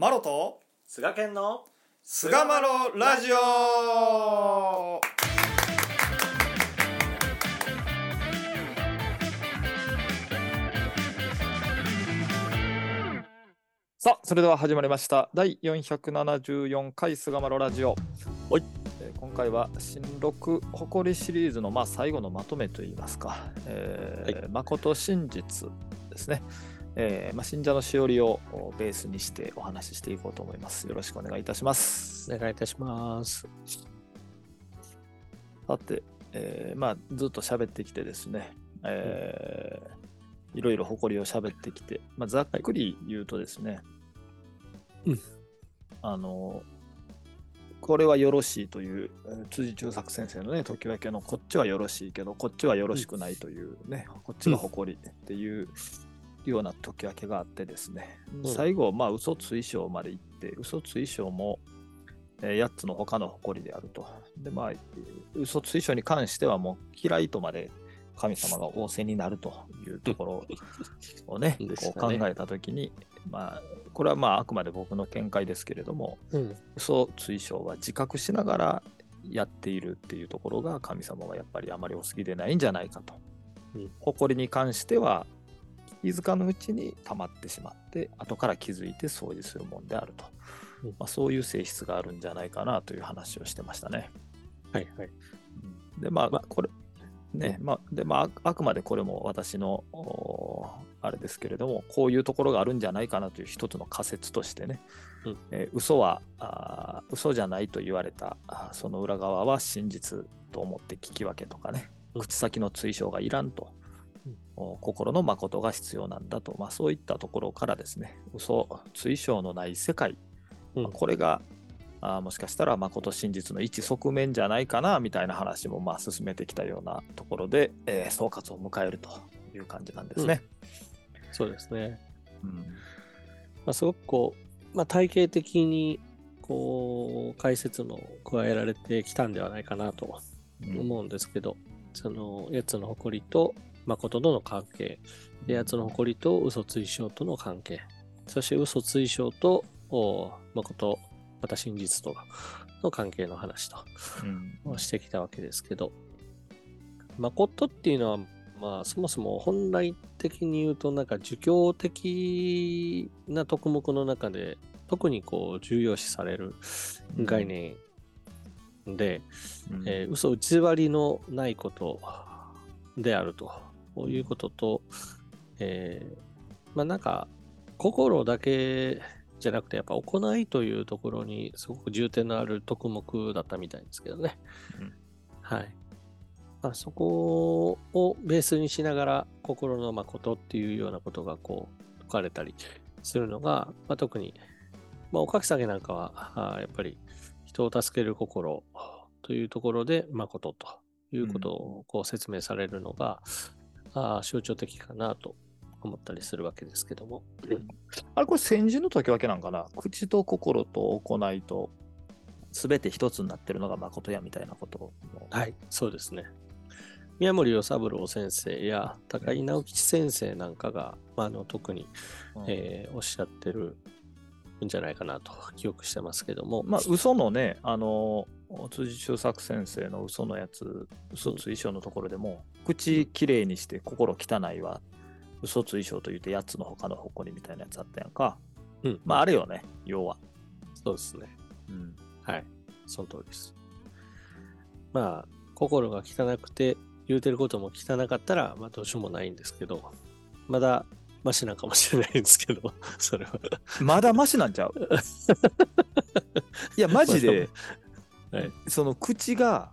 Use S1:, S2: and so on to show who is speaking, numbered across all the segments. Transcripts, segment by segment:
S1: マロと
S2: 菅健の
S1: 菅マロラジオ。さあそれでは始まりました。第474回菅マロラジオ。
S2: はい。
S1: えー今回は新録誇りシリーズのまあ最後のまとめといいますか、えー誠真実ですね、えーまあ、信者のしおりをおベースにしてお話ししていこうと思います。よろしくお願いいたします。
S2: お願いいたします。
S1: さて、えーまあ、ずっと喋ってきてですね、えーいろいろ誇りを喋ってきて、まあ、ざっくり言うとですね、
S2: うん。
S1: あの、これはよろしいという、えー辻中作先生のね、時分けのこっちはよろしいけど、こっちはよろしくないというね、こっちが誇りっていうような時分けがあってですね、
S2: うん
S1: 最後、まあ、嘘追証まで行って、嘘追証も、え8つの他の誇りであると。で、まあ、嘘追証に関してはもう嫌いとまで神様が仰せになるというところをね、
S2: でし
S1: こう考えたときに、まあ、これはまああくまで僕の見解ですけれども、
S2: うん。
S1: 嘘追証は自覚しながらやっているっていうところが神様はやっぱりあまりお好きでないんじゃないかと。
S2: うん
S1: 誇りに関しては気づかぬうちに溜まってしまって後から気づいて掃除するもんであると、
S2: うん。
S1: まあ、そういう性質があるんじゃないかなという話をしてましたね。
S2: はいはい。
S1: でまあ、
S2: ま
S1: これねまあでまあああくまでこれも私のおあれですけれどもこういうところがあるんじゃないかなという一つの仮説としてね、
S2: うん。
S1: えー嘘はあー嘘じゃないと言われたその裏側は真実と思って聞き分けとかね。
S2: うん。
S1: 口先の追証がいらんと、心の誠が必要なんだと、まあ、そういったところからですね。嘘追証のない世界、
S2: うん。
S1: まあこれがあーもしかしたら誠真実の一側面じゃないかなみたいな話もまあ進めてきたようなところで、えー総括を迎えるという感じなんですね。
S2: そうですね。
S1: うん。
S2: まあ、すごくこう、まあ、体系的に、こう、解説の加えられてきたんではないかなと思うんですけど、その、八つの誇りと誠との関係、で八つの誇りと嘘追証との関係、そして嘘追証と、お誠、また真実との関係の話と。
S1: うん。
S2: をしてきたわけですけど、誠っていうのは、まあ、そもそも本来的に言うと、なんか儒教的な徳目の中で、特にこう重要視される概念で、
S1: うん。
S2: えー嘘偽りのないことであるとこういうことと、えーまあなんか心だけじゃなくてやっぱ行いというところにすごく重点のある徳目だったみたいですけどね。
S1: うん
S2: はい。まあ、そこをベースにしながら心の誠っていうようなことがこう説かれたりするのが、まあ、特に、まあ、おかき下げなんかはやっぱり人を助ける心というところで誠ということをこう説明されるのが、あー象徴的かなと思ったりするわけですけども。
S1: あれこれ先人の時分けなんかな？口と心と行いと全て一つになってるのが誠やみたいなことを
S2: はい、そうですね。宮森与三郎先生や高井直吉先生なんかが、まあ、あの特に、
S1: うん。
S2: えーおっしゃってるんじゃないかなと記憶してますけども、
S1: まあ嘘のねあの辻中作先生の嘘のやつ嘘追証のところでも、口きれいにして心汚いは嘘追証と言って8つの他の誇りみたいなやつあったやんか、
S2: うん。
S1: まああれよね要は、
S2: そうですね。
S1: うん。
S2: はい、その通りです。まあ、心が汚くて、言うてることも汚かったら、まあどうしようもないんですけど、まだマシなんかもしれないんですけど、それは。
S1: まだマシなんちゃう？いやマジで、
S2: はい。
S1: その口が、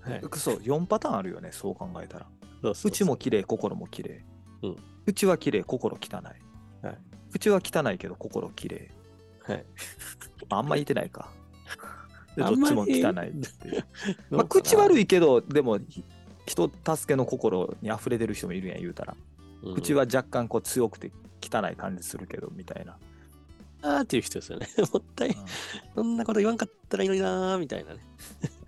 S2: はい。
S1: そう4パターンあるよねそう考えたら。口も綺麗心も綺麗、
S2: うん。
S1: 口は綺麗心汚い、
S2: はい。
S1: 口は汚いけど心綺麗。
S2: はい。
S1: あんま言ってないか。でどっちも汚いっていう。まあ、口悪いけどでもひ人助けの心に溢れてる人もいるやん言うたら、
S2: うん。
S1: 口は若干こう強くて汚い感じするけどみたいな、
S2: あーっていう人ですよね。もったい
S1: うん、
S2: そんなこと言わんかったらいいのになーみたいなね。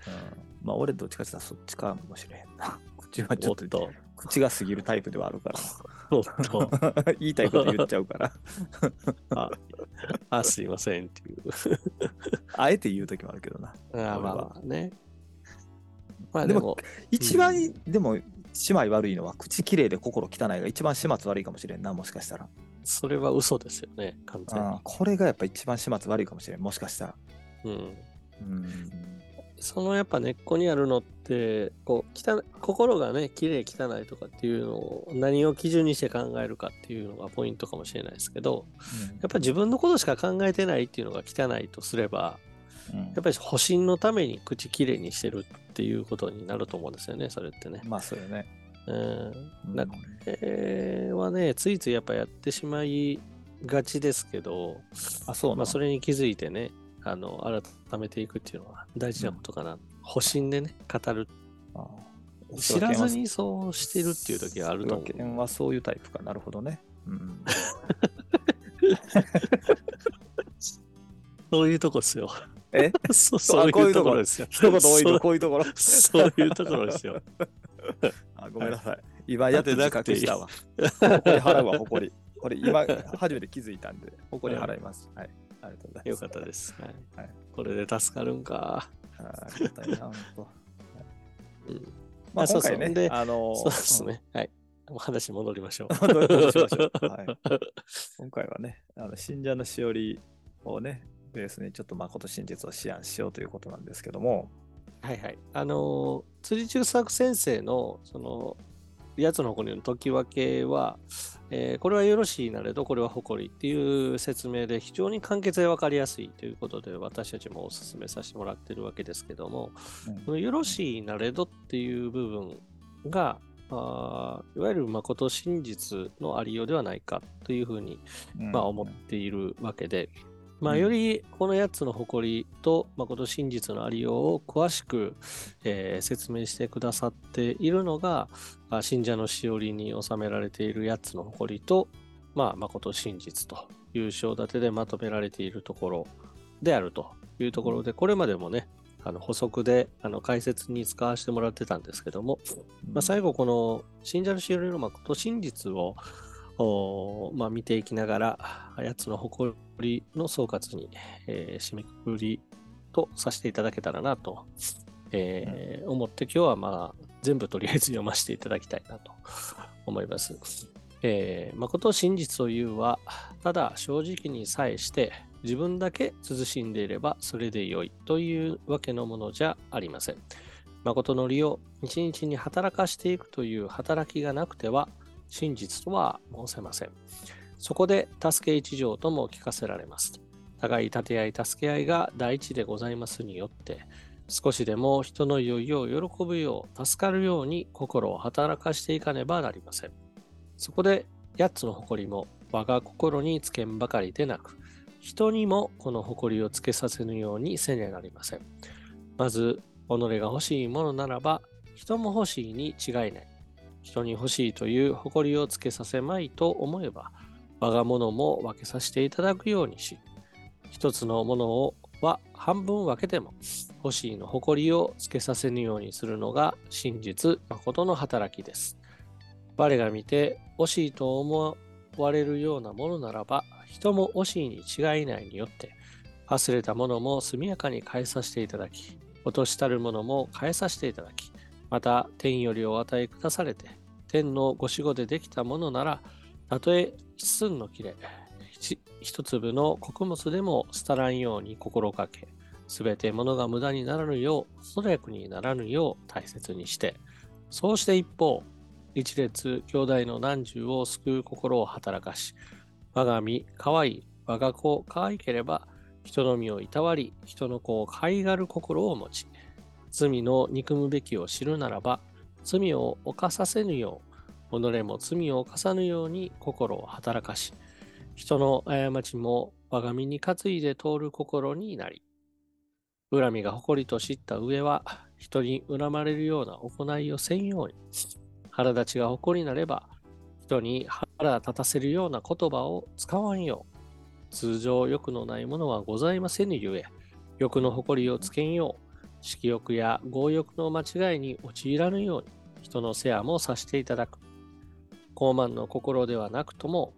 S1: うんまあ俺どっちかって言ったらそっちかもしれへんな口はちょっと
S2: おっと
S1: 口が過ぎるタイプではあるか
S2: おっと
S1: ら。言いたいこと言っちゃうから。
S2: ああ、すいませんっていう。
S1: あえて言うときもあるけどな。
S2: あまあまあね。まあ
S1: でも、一番、でも、姉妹悪いのは、口きれいで心汚いが一番始末悪いかもしれんな、もしかしたら。
S2: それは嘘ですよね、完全に
S1: あ。これがやっぱ一番始末悪いかもしれん、もしかしたら。
S2: うん。
S1: うん。
S2: そのやっぱ根っこにあるのって、こう、汚い心がね、綺麗汚いとかっていうのを何を基準にして考えるかっていうのがポイントかもしれないですけど、やっぱ自分のことしか考えてないっていうのが汚いとすれば、
S1: うん
S2: やっぱり保身のために口きれいにしてるっていうことになると思うんですよね、それってね。
S1: まあ、そうよね。
S2: うん。
S1: うん
S2: なえーはね、ついついやっぱやってしまいがちですけど、
S1: あ、そうな
S2: まあ、それに気づいてね、あの、改めていくっていうのは大事なことかな。保身でね、語る。
S1: あ
S2: 知らずにそうしてるっていう時があると思う。
S1: はそういうタイプか。なるほどね。うん。
S2: そういうとこですよ。
S1: え？
S2: そう
S1: あ
S2: そういうと
S1: こ
S2: ろですよ。
S1: 一言多いと
S2: そう
S1: こういうところ？
S2: そういうところですよ。
S1: あごめんなさい。今やっ
S2: てなくていい
S1: 覚したわ。誇り払うわ、誇り。これ今初めて気づいたんで、誇り払います。はい。ありがとうございます。
S2: よかったです。はい
S1: はい
S2: これで助かるんか。
S1: あー。ありがたいな、本当。
S2: うん
S1: まあ、
S2: あそうそう
S1: 今回ね、
S2: で
S1: あのー
S2: そうですね。はい。お話戻りましょう。
S1: うん。どうどうしましょう。はい。今回はね、あの信者のしおりをね、ベースにちょっと誠真実を思案しようということなんですけども、
S2: はいはい。あのー釣り中作先生の、その、やつの誇りの解き分けは、えーこれはよろしいなれど、これは誇りっていう説明で非常に簡潔で分かりやすいということで、私たちもお勧めさせてもらってるわけですけども、
S1: うん。
S2: このよろしいなれどっていう部分が、あーいわゆる誠真実のありようではないかというふうに
S1: うん。
S2: まあ、思っているわけで、まあ、
S1: うん。
S2: よりこの8つの誇りと誠真実のありようを詳しく、えー説明してくださっているのが、あ信者のしおりに収められている8つの誇りと、まあ、誠真実という章立てでまとめられているところであるというところで、これまでもね、あの補足であの解説に使わせてもらってたんですけども、まあ、最後この信者のしおりの誠真実をまあ、見ていきながら、8つの誇りの総括に、えー締めくくりとさせていただけたらなと、えー思って今日はまあ全部とりあえず読ませていただきたいなと思います。えー誠真実というは、ただ正直にさえして自分だけ慎んでいればそれでよいというわけのものじゃありません。誠の利を一日に働かしていくという働きがなくては真実とは申せません。そこで助け一条とも聞かせられます。互い立て合い助け合いが第一でございますによって、少しでも人の良いを喜ぶよう、助かるように心を働かしていかねばなりません。そこで八つの誇りも我が心につけんばかりでなく、人にもこの誇りをつけさせぬようにせねなりません。まず、己が欲しいものならば、人も欲しいに違いない。人に欲しいという誇りをつけさせまいと思えば、我が物も分けさせていただくようにし、一つのものをは半分分けても、欲しいの誇りをつけさせぬようにするのが真実、誠の働きです。我が見て惜しいと思われるようなものならば、人も惜しいに違いないによって、忘れたものも速やかに返させていただき、落としたるものも返させていただき、また天よりお与えくだされて、天のご守護でできたものなら、たとえ一寸の切れ、一粒の穀物でも廃らんように心がけ、すべて物が無駄にならぬよう、粗略にならぬよう大切にして、そうして一方、一列兄弟の難重を救う心を働かし、我が身可愛い、我が子可愛ければ、人の身をいたわり、人の子を可愛がる心を持ち、罪の憎むべきを知るならば、罪を犯させぬよう、己も罪を犯さぬように心を働かし、人の過ちも我が身に担いで通る心になり、恨みが誇りと知った上は、人に恨まれるような行いをせんように、腹立ちが誇りなれば、人に腹立たせるような言葉を使わんよう。通常欲のないものはございませぬゆえ、欲の誇りをつけんよう。色欲や強欲の間違いに陥らぬように、人の世話もさせていただく。傲慢の心ではなくとも、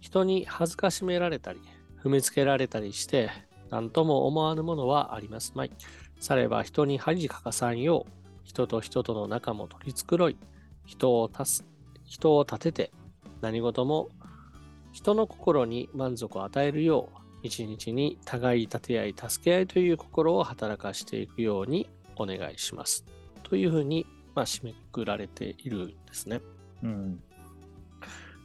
S2: 人に恥ずかしめられたり、踏みつけられたりして、何とも思わぬものはありますまい。されば人に恥かかさんよう、人と人との仲も取り繕い、人を足す、人を立てて、何事も人の心に満足を与えるよう、一日に互い立て合い助け合いという心を働かしていくようにお願いします。というふうに、まあ、締めくくられているんですね。
S1: うん。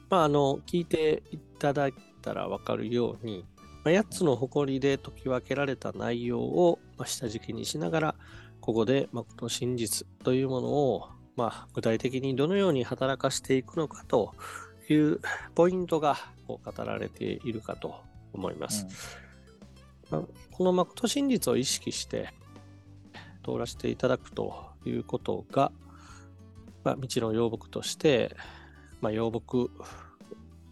S2: まあ、あの、聞いていただいたらわかるように、まあ、8つの誇りで解き分けられた内容を、まあ、下敷きにしながら、ここで、まあ、この真実というものを、まあ、具体的にどのように働かしていくのかというポイントがこう語られているかと思います。うん、この誠真実を意識して通らせていただくということが、まあ、道の養木として、まあ、養木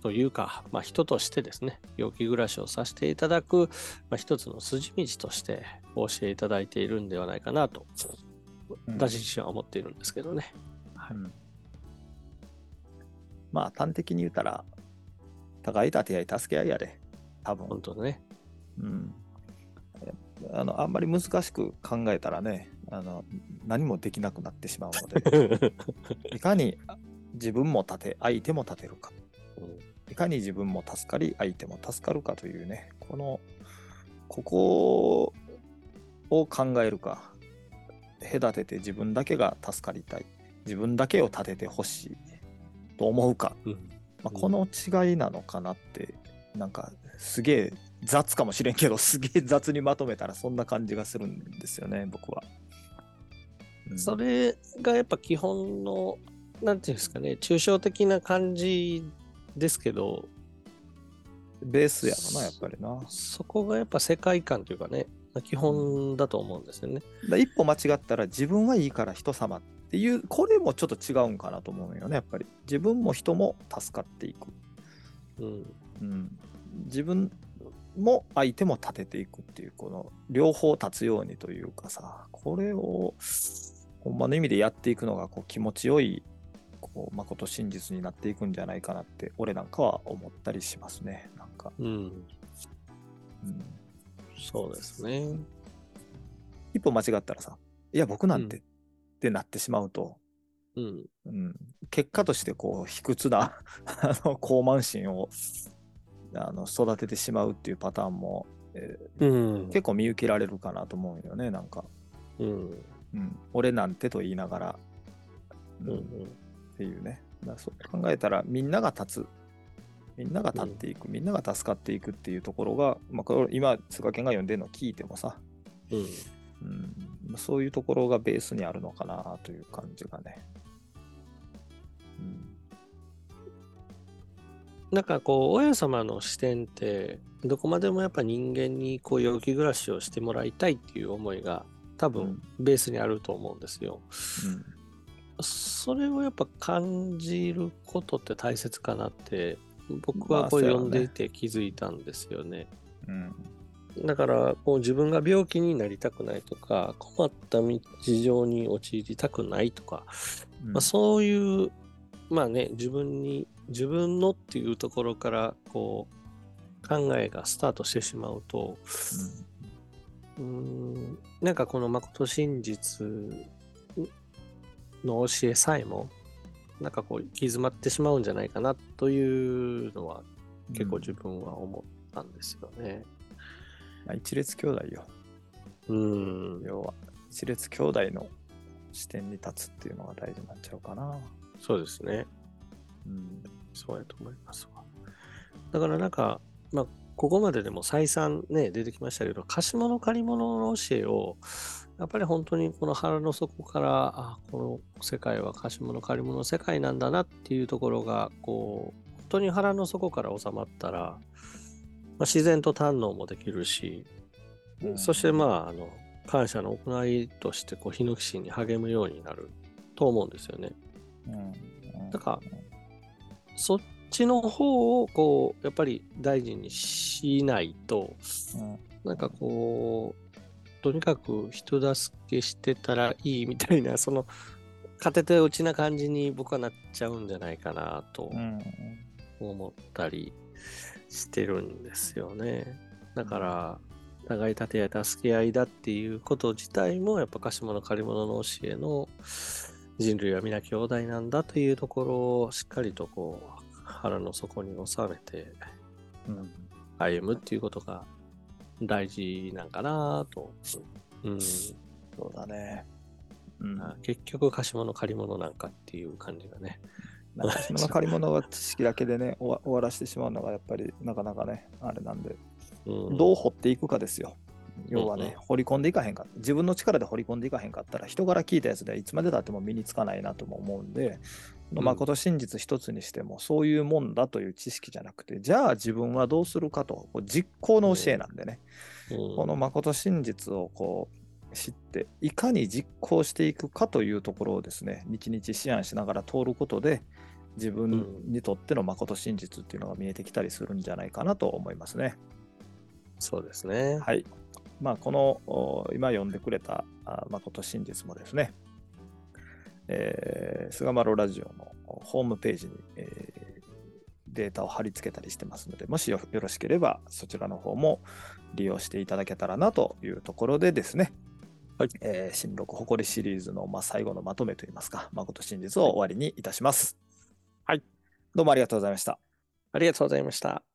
S2: というか、まあ、人としてですね、陽気暮らしをさせていただく、まあ、一つの筋道としてお教えいただいているんではないかなと、私自身は思っているんですけどね。
S1: はい、まあ、端的に言うたら、互い立て合い助け合いやで、多分。
S2: 本当だね。
S1: うん。あのあんまり難しく考えたらねあの何もできなくなってしまうので いかに自分も立て相手も立てるか、いかに自分も助かり相手も助かるかというねこのここを考えるか。隔てて自分だけが助かりたい。自分だけを立ててほしい。と思うか、うん。まあ、この違いなのかなってなんかすげえ雑かもしれんけど すげえ雑にまとめたらそんな感じがするんですよね僕は、
S2: うん、それがやっぱ基本のなんていうんですかね抽象的な感じですけど
S1: ベースやろなやっぱりな。
S2: そこがやっぱ世界観というかね基本だと思うんですよね、
S1: うん、一歩間違ったら自分はいいから人様っていうこれもちょっと違うんかなと思うよねやっぱり。自分も人も助かっていく、
S2: うん、
S1: うん、自分も相手も立てていくっていうこの両方立つようにというかさこれをほんまの意味でやっていくのがこう気持ちよいこう誠真実になっていくんじゃないかなって俺なんかは思ったりしますねなんか、
S2: うん、うん、そうですね。
S1: 一歩間違ったらさいや僕なんて、ってなってしまうと、
S2: うん、
S1: うん、結果としてこう卑屈な あの高慢心をあの育ててしまうっていうパターンも、
S2: えーうん、
S1: 結構見受けられるかなと思うよねなんか、
S2: うん。
S1: うん、俺なんてと言いながら、うん、うん、っていうね。だそう考えたらみんなが立つ。みんなが立っていく、みんなが助かっていくっていうところが、まあ、これ今菅健が読んでるのを聞いてもさ、
S2: うん。
S1: うん、そういうところがベースにあるのかなという感じがね。うん。
S2: なんかこう、親様の視点って、どこまでもやっぱ人間にこう、陽気暮らしをしてもらいたいっていう思いが多分ベースにあると思うんですよ。
S1: うん、
S2: それをやっぱ感じることって大切かなって僕はこう読んでいて気づいたんですよね。
S1: まあ、ね。
S2: うん、だからこう自分が病気になりたくないとか困った事情に陥りたくないとか、うん、まあ、そういうまあね自分に自分のっていうところからこう考えがスタートしてしまうと、うん、んなんかこの誠真実の教えさえもなんかこう行き詰まってしまうんじゃないかなというのは結構自分は思ったんですよね。
S1: うん、一列兄弟よ。
S2: うん。
S1: 要は一列兄弟の視点に立つっていうのが大事になっちゃうかな。
S2: そうですね。
S1: うん、
S2: そうやと思いますわ。だからなんか、まあ、ここまででも再三ね、出てきましたけど、貸物借り物の教えを、やっぱり本当にこの腹の底から、あ、この世界は貸物借り物の世界なんだなっていうところが、こう、本当に腹の底から収まったら、まあ、自然と堪能もできるし、うん、そしてまあ、あの、感謝の行いとして、こう、ヒノキ心に励むようになると思うんですよね。
S1: うん、
S2: だから、そっちの方をこうやっぱり大事にしないと、
S1: うん、
S2: なんかこうとにかく人助けしてたらいいみたいなその勝手落ちな感じに僕はなっちゃうんじゃないかなと
S1: うん。
S2: 思ったりしてるんですよね。だから、互い立て合い助け合いだっていうこと自体も、やっぱ貸物借り物の教えの人類は皆兄弟なんだというところをしっかりとこう腹の底に収めて
S1: うん。
S2: 歩むっていうことが大事なんかなと。うん、
S1: そうだね。うん、
S2: あ結局貸物借り物なんかっていう感じがね。
S1: なんかその借り物は知識だけでね 終わ終わらせてしまうのがやっぱりなかなかねあれなんで、
S2: うん、
S1: どう掘っていくかですよ。要はね、
S2: うんうん
S1: 掘り込んでいかへんか自分の力で掘り込んでいかへんかったら人から聞いたやつではいつまでたっても身につかないなとも思うんで、
S2: うん
S1: まこと真実一つにしてもそういうもんだという知識じゃなくてじゃあ自分はどうするかと実行の教えなんでね、
S2: うん
S1: このまこと真実をこう知っていかに実行していくかというところをですね日々思案しながら通ることで自分にとってのまこと真実っていうのが見えてきたりするんじゃないかなと思いますね。
S2: そうですね。
S1: はい。まあこのお今読んでくれたあまこと真実もですね、えー、菅丸ラジオのホームページに、えーデータを貼り付けたりしてますので、もしよよろしければそちらの方も利用していただけたらなというところでですね、
S2: はい
S1: えー新録誇りシリーズの、まあ、最後のまとめといいますか、まこと真実を終わりにいたします。
S2: はい。
S1: どうもありがとうございました。
S2: ありがとうございました。